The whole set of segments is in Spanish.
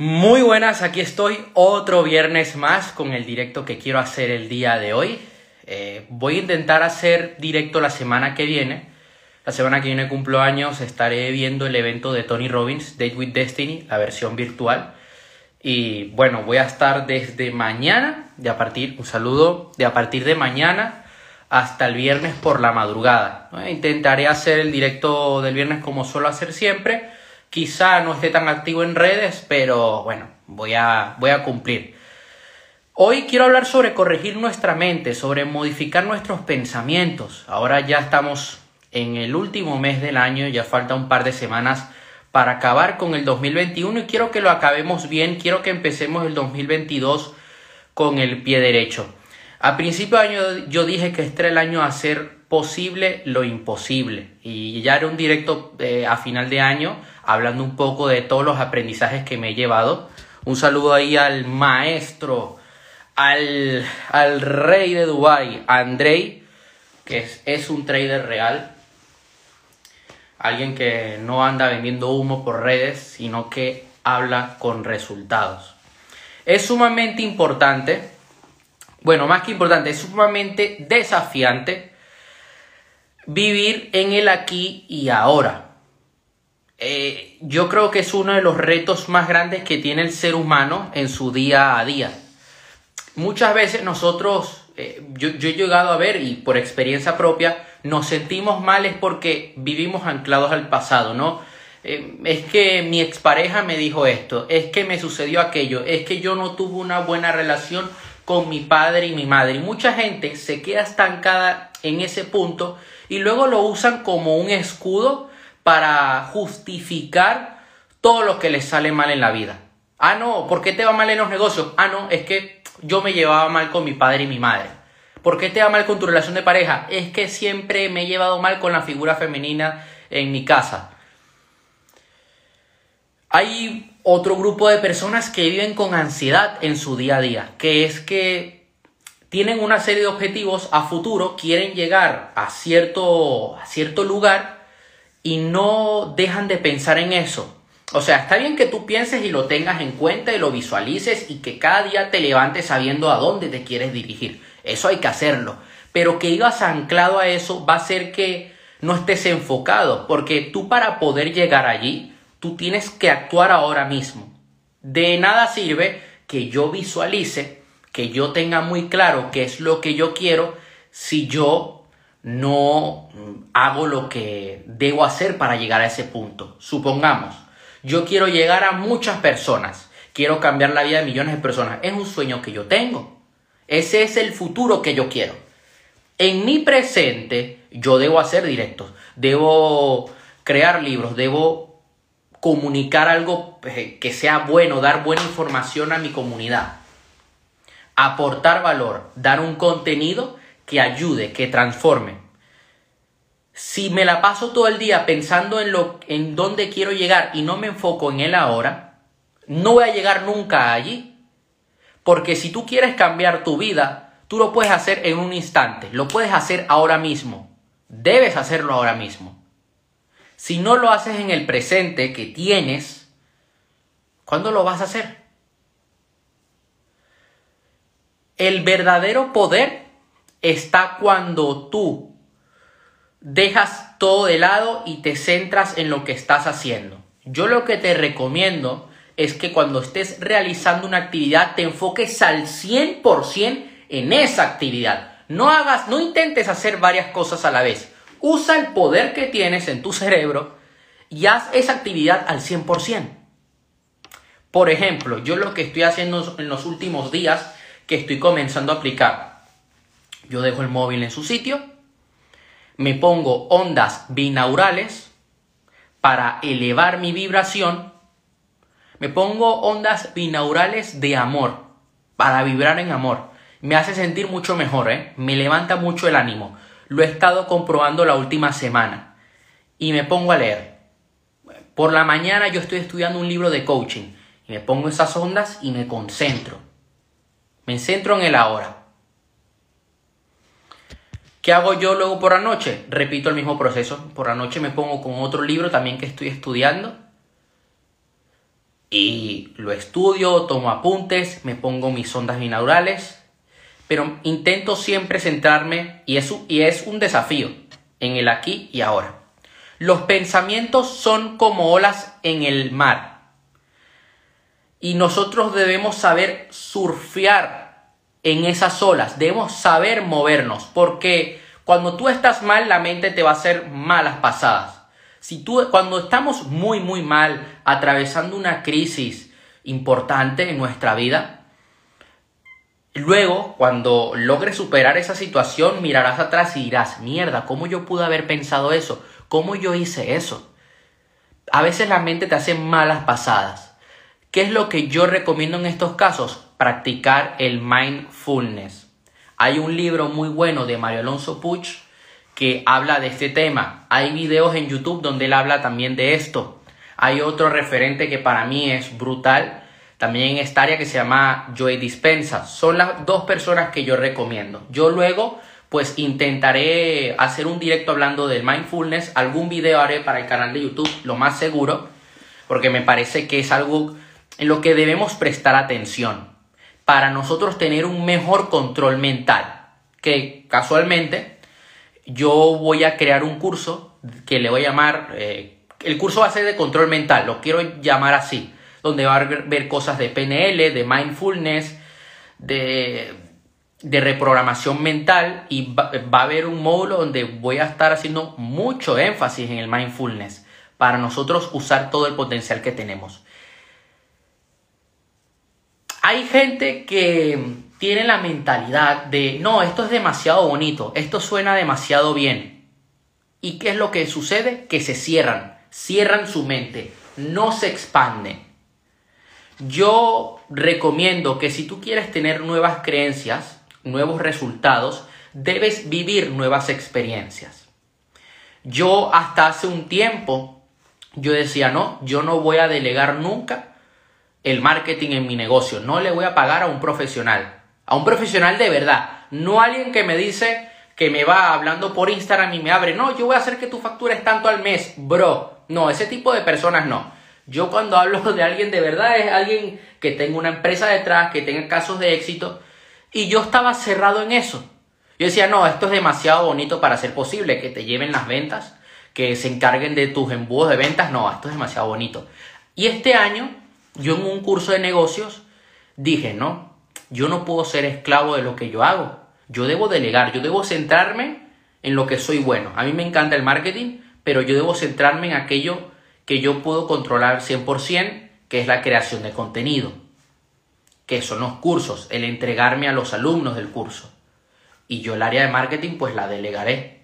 Muy buenas, aquí estoy otro viernes más con el directo que quiero hacer el día de hoy. Eh, voy a intentar hacer directo la semana que viene. La semana que viene cumplo años, estaré viendo el evento de Tony Robbins, Date with Destiny, la versión virtual. Y bueno, voy a estar desde mañana, de a partir, un saludo, de a partir de mañana hasta el viernes por la madrugada. Intentaré hacer el directo del viernes como suelo hacer siempre. Quizá no esté tan activo en redes, pero bueno, voy a, voy a cumplir. Hoy quiero hablar sobre corregir nuestra mente, sobre modificar nuestros pensamientos. Ahora ya estamos en el último mes del año, ya falta un par de semanas para acabar con el 2021 y quiero que lo acabemos bien, quiero que empecemos el 2022 con el pie derecho. A principio de año yo dije que este era el año a hacer posible lo imposible y ya era un directo eh, a final de año hablando un poco de todos los aprendizajes que me he llevado. Un saludo ahí al maestro al, al rey de Dubai, Andrei, que es, es un trader real, alguien que no anda vendiendo humo por redes, sino que habla con resultados. Es sumamente importante, bueno, más que importante, es sumamente desafiante vivir en el aquí y ahora. Eh, yo creo que es uno de los retos más grandes que tiene el ser humano en su día a día muchas veces nosotros, eh, yo, he llegado a ver y por experiencia propia, nos sentimos males porque vivimos anclados al pasado, ¿no? Eh, es que mi expareja me dijo esto, es que me sucedió aquello, es que yo no tuve una buena relación con mi padre y mi madre. Y mucha gente se queda estancada en ese punto y luego lo usan como un escudo para justificar todo lo que les sale mal en la vida. Ah, no, ¿por qué te va mal en los negocios? Ah, no, es que yo me llevaba mal con mi padre y mi madre. ¿Por qué te va mal con tu relación de pareja? Es que siempre me he llevado mal con la figura femenina en mi casa. Hay otro grupo de personas que viven con ansiedad en su día a día, que es que tienen una serie de objetivos a futuro, quieren llegar a cierto, a cierto lugar y no dejan de pensar en eso. O sea, está bien que tú pienses y lo tengas en cuenta y lo visualices y que cada día te levantes sabiendo a dónde te quieres dirigir. Eso hay que hacerlo. Pero que ibas anclado a eso va a ser que no estés enfocado, porque tú para poder llegar allí, tú tienes que actuar ahora mismo. De nada sirve que yo visualice, que yo tenga muy claro qué es lo que yo quiero, si yo no hago lo que debo hacer para llegar a ese punto. Supongamos, yo quiero llegar a muchas personas. Quiero cambiar la vida de millones de personas. Es un sueño que yo tengo. Ese es el futuro que yo quiero. En mi presente, yo debo hacer directos. Debo crear libros. Debo comunicar algo eh, que sea bueno. Dar buena información a mi comunidad. Aportar valor. Dar un contenido que ayude, que transforme si me la paso todo el día pensando en lo en dónde quiero llegar y no me enfoco en el ahora, no voy a llegar nunca allí. Porque si tú quieres cambiar tu vida, tú lo puedes hacer en un instante, lo puedes hacer ahora mismo. Debes hacerlo ahora mismo. Si no lo haces en el presente que tienes, ¿cuándo lo vas a hacer? El verdadero poder está cuando tú dejas todo de lado y te centras en lo que estás haciendo. Yo lo que te recomiendo es que cuando estés realizando una actividad te enfoques al 100% en esa actividad. No hagas, no intentes hacer varias cosas a la vez. Usa el poder que tienes en tu cerebro y haz esa actividad al 100%. Por ejemplo, yo lo que estoy haciendo en los últimos días que estoy comenzando a aplicar, yo dejo el móvil en su sitio, me pongo ondas binaurales para elevar mi vibración, me pongo ondas binaurales de amor, para vibrar en amor. Me hace sentir mucho mejor, ¿eh? me levanta mucho el ánimo. Lo he estado comprobando la última semana. Y me pongo a leer. Por la mañana yo estoy estudiando un libro de coaching. Y me pongo esas ondas y me concentro. Me centro en el ahora. ¿Qué hago yo luego por la noche? Repito el mismo proceso. Por la noche me pongo con otro libro también que estoy estudiando. y lo estudio, tomo apuntes, me pongo mis ondas binaurales, pero intento siempre centrarme y es, y es un desafío en el aquí y ahora. Los pensamientos son como olas en el mar y nosotros debemos saber surfear en esas olas, debemos saber movernos porque cuando tú estás mal la mente te va a hacer malas pasadas. Si tú, cuando estamos muy, muy mal, atravesando una crisis importante en nuestra vida, luego, cuando logres superar esa situación, mirarás atrás y dirás, mierda, ¿cómo yo pude haber pensado eso? ¿Cómo yo hice eso? A veces la mente te hace malas pasadas. ¿Qué es lo que yo recomiendo en estos casos? Practicar el mindfulness. Hay un libro muy bueno de Mario Alonso Puch que habla de este tema. Hay videos en YouTube donde él habla también de esto. Hay otro referente que para mí es brutal, también en esta área que se llama Joey Dispensa. Son las dos personas que yo recomiendo. Yo luego pues intentaré hacer un directo hablando del mindfulness, algún video haré para el canal de YouTube, lo más seguro, porque me parece que es algo en lo que debemos prestar atención para nosotros tener un mejor control mental, que casualmente yo voy a crear un curso que le voy a llamar, eh, el curso va a ser de control mental, lo quiero llamar así, donde va a ver cosas de PNL, de mindfulness, de, de reprogramación mental y va, va, a haber un módulo donde voy a estar haciendo mucho énfasis en el mindfulness para nosotros usar todo el potencial que tenemos. Hay gente que tienen la mentalidad de, no, esto es demasiado bonito, esto suena demasiado bien. ¿Y qué es lo que sucede? Que se cierran, cierran su mente, no se expanden. Yo recomiendo que si tú quieres tener nuevas creencias, nuevos resultados, debes vivir nuevas experiencias. Yo hasta hace un tiempo, yo decía, no, yo no voy a delegar nunca el marketing en mi negocio, no le voy a pagar a un profesional a un profesional de verdad, no alguien que me dice que me va hablando por Instagram y me abre, no, yo voy a hacer que tu factura es tanto al mes, bro. No, ese tipo de personas no. Yo cuando hablo de alguien de verdad es alguien que tenga una empresa detrás, que tenga casos de éxito, y yo estaba cerrado en eso. Yo decía, no, esto es demasiado bonito para ser posible, que te lleven las ventas, que se encarguen de tus embudos de ventas, no, esto es demasiado bonito. Y este año, yo en un curso de negocios, dije, no, yo no puedo ser esclavo de lo que yo hago. Yo debo delegar, yo debo centrarme en lo que soy bueno. A mí me encanta el marketing, pero yo debo centrarme en aquello que yo puedo controlar 100%, que es la creación de contenido, que son los cursos, el entregarme a los alumnos del curso. Y yo el área de marketing pues la delegaré.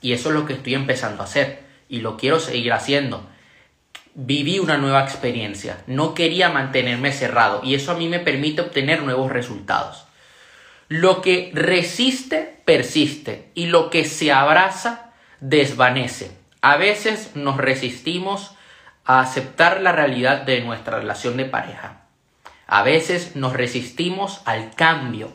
Y eso es lo que estoy empezando a hacer y lo quiero seguir haciendo viví una nueva experiencia, no quería mantenerme cerrado y eso a mí me permite obtener nuevos resultados. Lo que resiste, persiste y lo que se abraza, desvanece. A veces nos resistimos a aceptar la realidad de nuestra relación de pareja. A veces nos resistimos al cambio.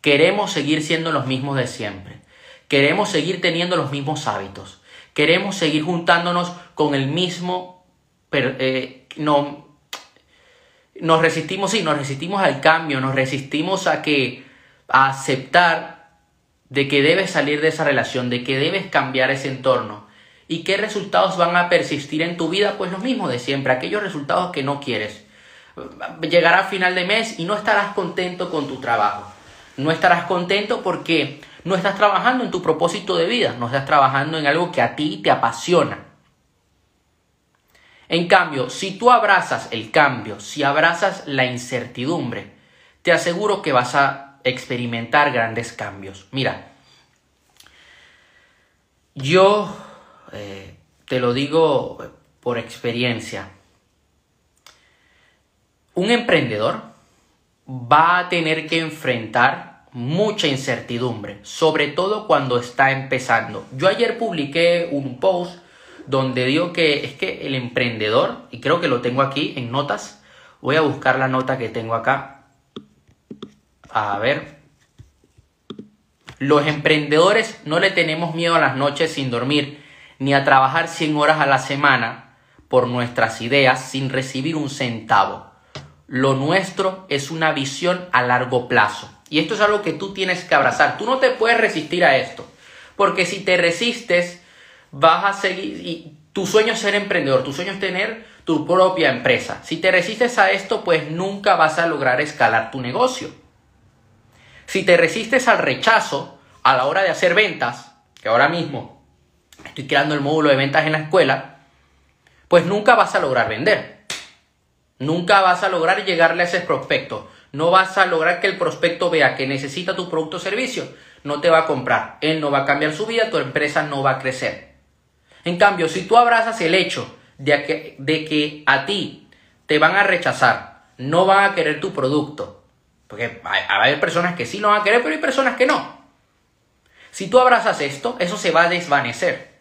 Queremos seguir siendo los mismos de siempre. Queremos seguir teniendo los mismos hábitos. Queremos seguir juntándonos con el mismo... Eh, no, nos resistimos, sí, nos resistimos al cambio, nos resistimos a que a aceptar de que debes salir de esa relación, de que debes cambiar ese entorno. ¿Y qué resultados van a persistir en tu vida? Pues lo mismo de siempre, aquellos resultados que no quieres. Llegará final de mes y no estarás contento con tu trabajo. No estarás contento porque no estás trabajando en tu propósito de vida, no estás trabajando en algo que a ti te apasiona. En cambio, si tú abrazas el cambio, si abrazas la incertidumbre, te aseguro que vas a experimentar grandes cambios. Mira, yo eh, te lo digo por experiencia. Un emprendedor va a tener que enfrentar mucha incertidumbre, sobre todo cuando está empezando. Yo ayer publiqué un post donde digo que es que el emprendedor, y creo que lo tengo aquí en notas, voy a buscar la nota que tengo acá. A ver. Los emprendedores no le tenemos miedo a las noches sin dormir, ni a trabajar 100 horas a la semana, por nuestras ideas sin recibir un centavo. Lo nuestro es una visión a largo plazo. Y esto es algo que tú tienes que abrazar. Tú no te puedes resistir a esto. Porque si te resistes, vas a seguir... Y tu sueño es ser emprendedor, tu sueño es tener tu propia empresa. Si te resistes a esto, pues nunca vas a lograr escalar tu negocio. Si te resistes al rechazo a la hora de hacer ventas, que ahora mismo estoy creando el módulo de ventas en la escuela, pues nunca vas a lograr vender. Nunca vas a lograr llegarle a ese prospecto. No vas a lograr que el prospecto vea que necesita tu producto o servicio. No te va a comprar. Él no va a cambiar su vida, tu empresa no va a crecer. En cambio, si tú abrazas el hecho de que, de que a ti te van a rechazar, no van a querer tu producto, porque hay, hay personas que sí lo van a querer, pero hay personas que no. Si tú abrazas esto, eso se va a desvanecer.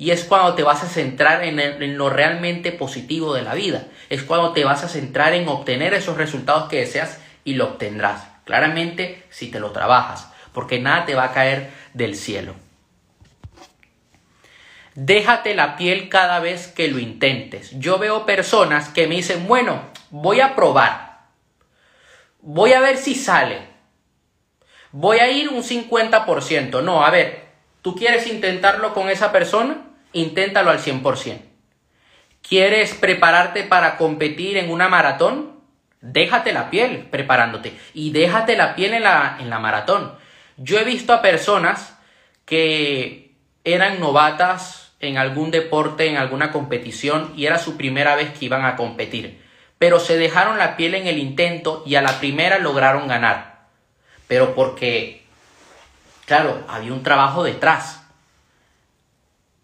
Y es cuando te vas a centrar en, lo realmente positivo de la vida. Es cuando te vas a centrar en obtener esos resultados que deseas y lo obtendrás. Claramente si te lo trabajas. Porque nada te va a caer del cielo. Déjate la piel cada vez que lo intentes. Yo veo personas que me dicen, bueno, voy a probar. Voy a ver si sale. Voy a ir un 50%. No, a ver, ¿tú quieres intentarlo con esa persona? Inténtalo al 100%. ¿Quieres prepararte para competir en una maratón? Déjate la piel preparándote y déjate la piel en la, en la maratón. Yo he visto a personas que eran novatas en algún deporte, en alguna competición y era su primera vez que iban a competir. Pero se dejaron la piel en el intento y a la primera lograron ganar. Pero porque, claro, había un trabajo detrás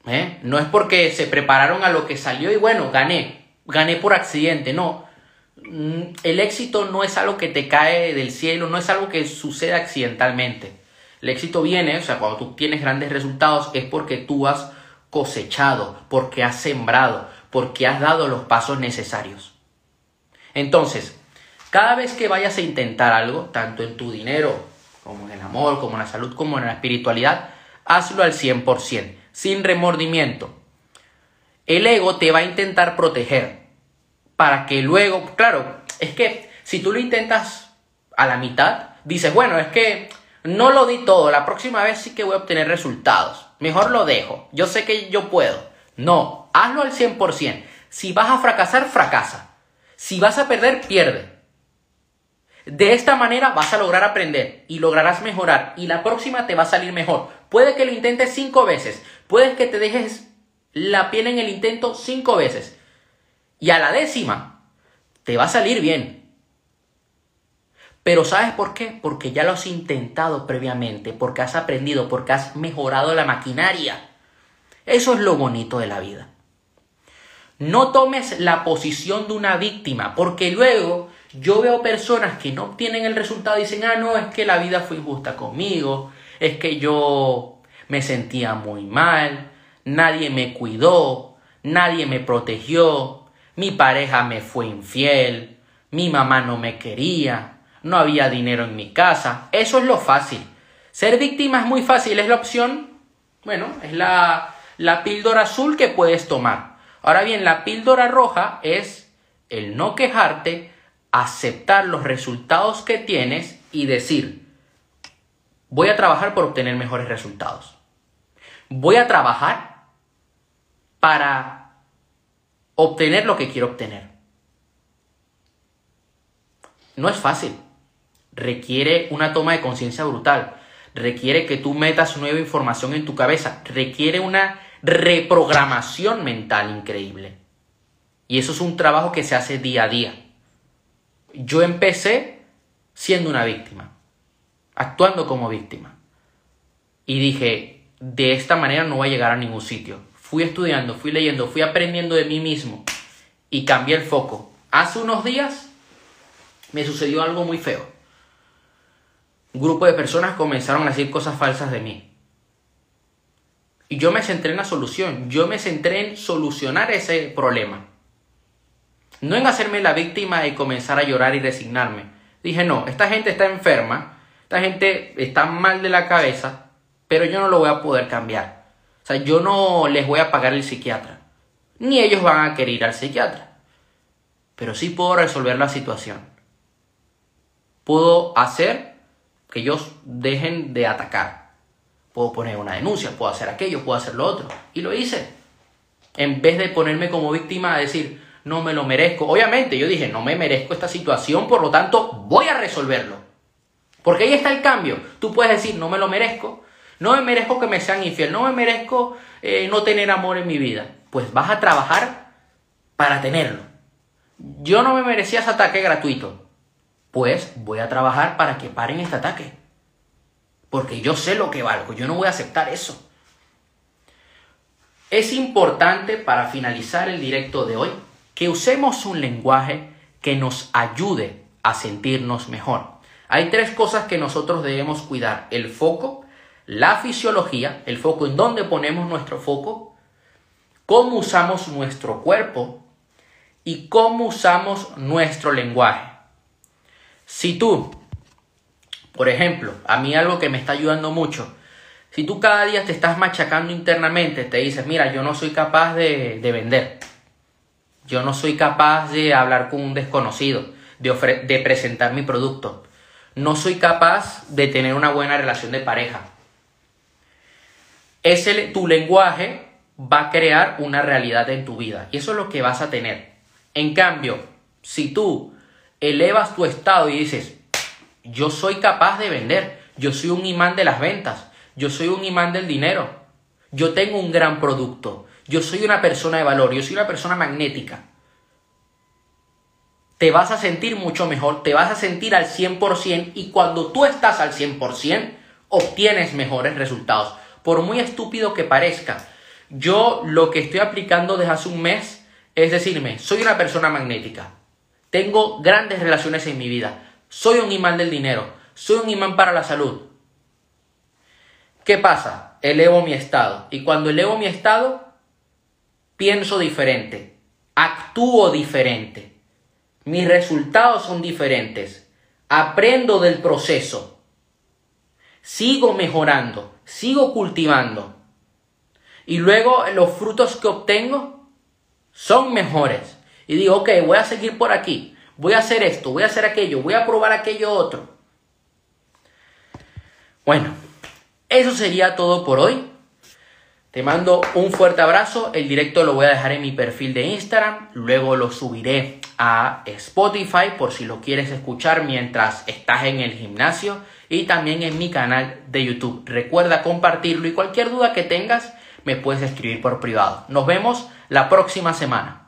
¿Eh? No es porque se prepararon a lo que salió y bueno, gané, gané por accidente, no. Mm, el éxito no es algo que te cae del cielo, no es algo que sucede accidentalmente. El éxito viene, o sea, cuando tú tienes grandes resultados es porque tú has cosechado, porque has sembrado, porque has dado los pasos necesarios. Entonces, cada vez que vayas a intentar algo, tanto en tu dinero, como en el amor, como en la salud, como en la espiritualidad, hazlo al 100% sin remordimiento. El ego te va a intentar proteger para que luego, claro, es que si tú lo intentas a la mitad, dices, bueno, es que no lo di todo, la próxima vez sí que voy a obtener resultados. Mejor lo dejo, yo sé que yo puedo. No, hazlo al 100%. Si vas a fracasar, fracasa. Si vas a perder, pierde. De esta manera vas a lograr aprender y lograrás mejorar y la próxima te va a salir mejor. Puede que lo intentes cinco veces, puede que te dejes la piel en el intento cinco veces y a la décima te va a salir bien. Pero ¿sabes por qué? Porque ya lo has intentado previamente, porque has aprendido, porque has mejorado la maquinaria. Eso es lo bonito de la vida. No tomes la posición de una víctima, porque luego yo veo personas que no obtienen el resultado y dicen, ah, no, es que la vida fue injusta conmigo, es que yo me sentía muy mal, nadie me cuidó, nadie me protegió, mi pareja me fue infiel, mi mamá no me quería, no había dinero en mi casa. Eso es lo fácil. Ser víctima es muy fácil, es la opción, bueno, es la, la píldora azul que puedes tomar. Ahora bien, la píldora roja es el no quejarte, aceptar los resultados que tienes y decir, voy a trabajar por obtener mejores resultados. Voy a trabajar para obtener lo que quiero obtener. No es fácil. Requiere una toma de conciencia brutal. Requiere que tú metas nueva información en tu cabeza. Requiere una reprogramación mental increíble. Y eso es un trabajo que se hace día a día yo empecé siendo una víctima, actuando como víctima. Y dije, de esta manera no voy a llegar a ningún sitio. Fui estudiando, fui leyendo, fui aprendiendo de mí mismo y cambié el foco. Hace unos días me sucedió algo muy feo. Un grupo de personas comenzaron a decir cosas falsas de mí. Y yo me centré en la solución, yo me centré en solucionar ese problema. No en hacerme la víctima y comenzar a llorar y resignarme. Dije, no, esta gente está enferma, esta gente está mal de la cabeza, pero yo no lo voy a poder cambiar. O sea, yo no les voy a pagar el psiquiatra. ni ellos van a querer ir al psiquiatra. Pero sí puedo resolver la situación. Puedo hacer que ellos dejen de atacar. Puedo poner una denuncia, puedo hacer aquello, puedo hacer lo otro. Y lo hice. En vez de ponerme como víctima a decir, no me lo merezco. Obviamente yo dije, no me merezco esta situación, por lo tanto voy a resolverlo. Porque ahí está el cambio. Tú puedes decir, no me lo merezco, no me merezco que me sean infiel, no me merezco eh, no tener amor en mi vida. Pues vas a trabajar para tenerlo. Yo no me merecía ese ataque gratuito. Pues voy a trabajar para que paren este ataque. Porque yo sé lo que valgo, yo no voy a aceptar eso. Es importante para finalizar el directo de hoy que usemos un lenguaje que nos ayude a sentirnos mejor. Hay tres cosas que nosotros debemos cuidar. El foco, la fisiología, el foco en dónde ponemos nuestro foco, cómo usamos nuestro cuerpo y cómo usamos nuestro lenguaje. Si tú, por ejemplo, a mí algo que me está ayudando mucho, si tú cada día te estás machacando internamente, te dices, mira, yo no soy capaz de, vender, yo no soy capaz de hablar con un desconocido, de, de presentar mi producto, no soy capaz de tener una buena relación de pareja. Ese, tu lenguaje va a crear una realidad en tu vida y eso es lo que vas a tener. En cambio, si tú elevas tu estado y dices, yo soy capaz de vender, yo soy un imán de las ventas, yo soy un imán del dinero. Yo tengo un gran producto. Yo soy una persona de valor. Yo soy una persona magnética. Te vas a sentir mucho mejor. Te vas a sentir al 100% y cuando tú estás al 100% obtienes mejores resultados. Por muy estúpido que parezca, yo lo que estoy aplicando desde hace un mes es decirme, soy una persona magnética. Tengo grandes relaciones en mi vida. Soy un imán del dinero. Soy un imán para la salud. ¿Qué pasa? Elevo mi estado. Y cuando elevo mi estado, pienso diferente, actúo diferente. Mis resultados son diferentes. Aprendo del proceso. Sigo mejorando, sigo cultivando. Y luego los frutos que obtengo son mejores. Y digo, ok, voy a seguir por aquí. Voy a hacer esto, voy a hacer aquello, voy a probar aquello otro. Bueno, eso sería todo por hoy. Te mando un fuerte abrazo. El directo lo voy a dejar en mi perfil de Instagram. Luego lo subiré a Spotify por si lo quieres escuchar mientras estás en el gimnasio. Y también en mi canal de YouTube. Recuerda compartirlo y cualquier duda que tengas me puedes escribir por privado. Nos vemos la próxima semana.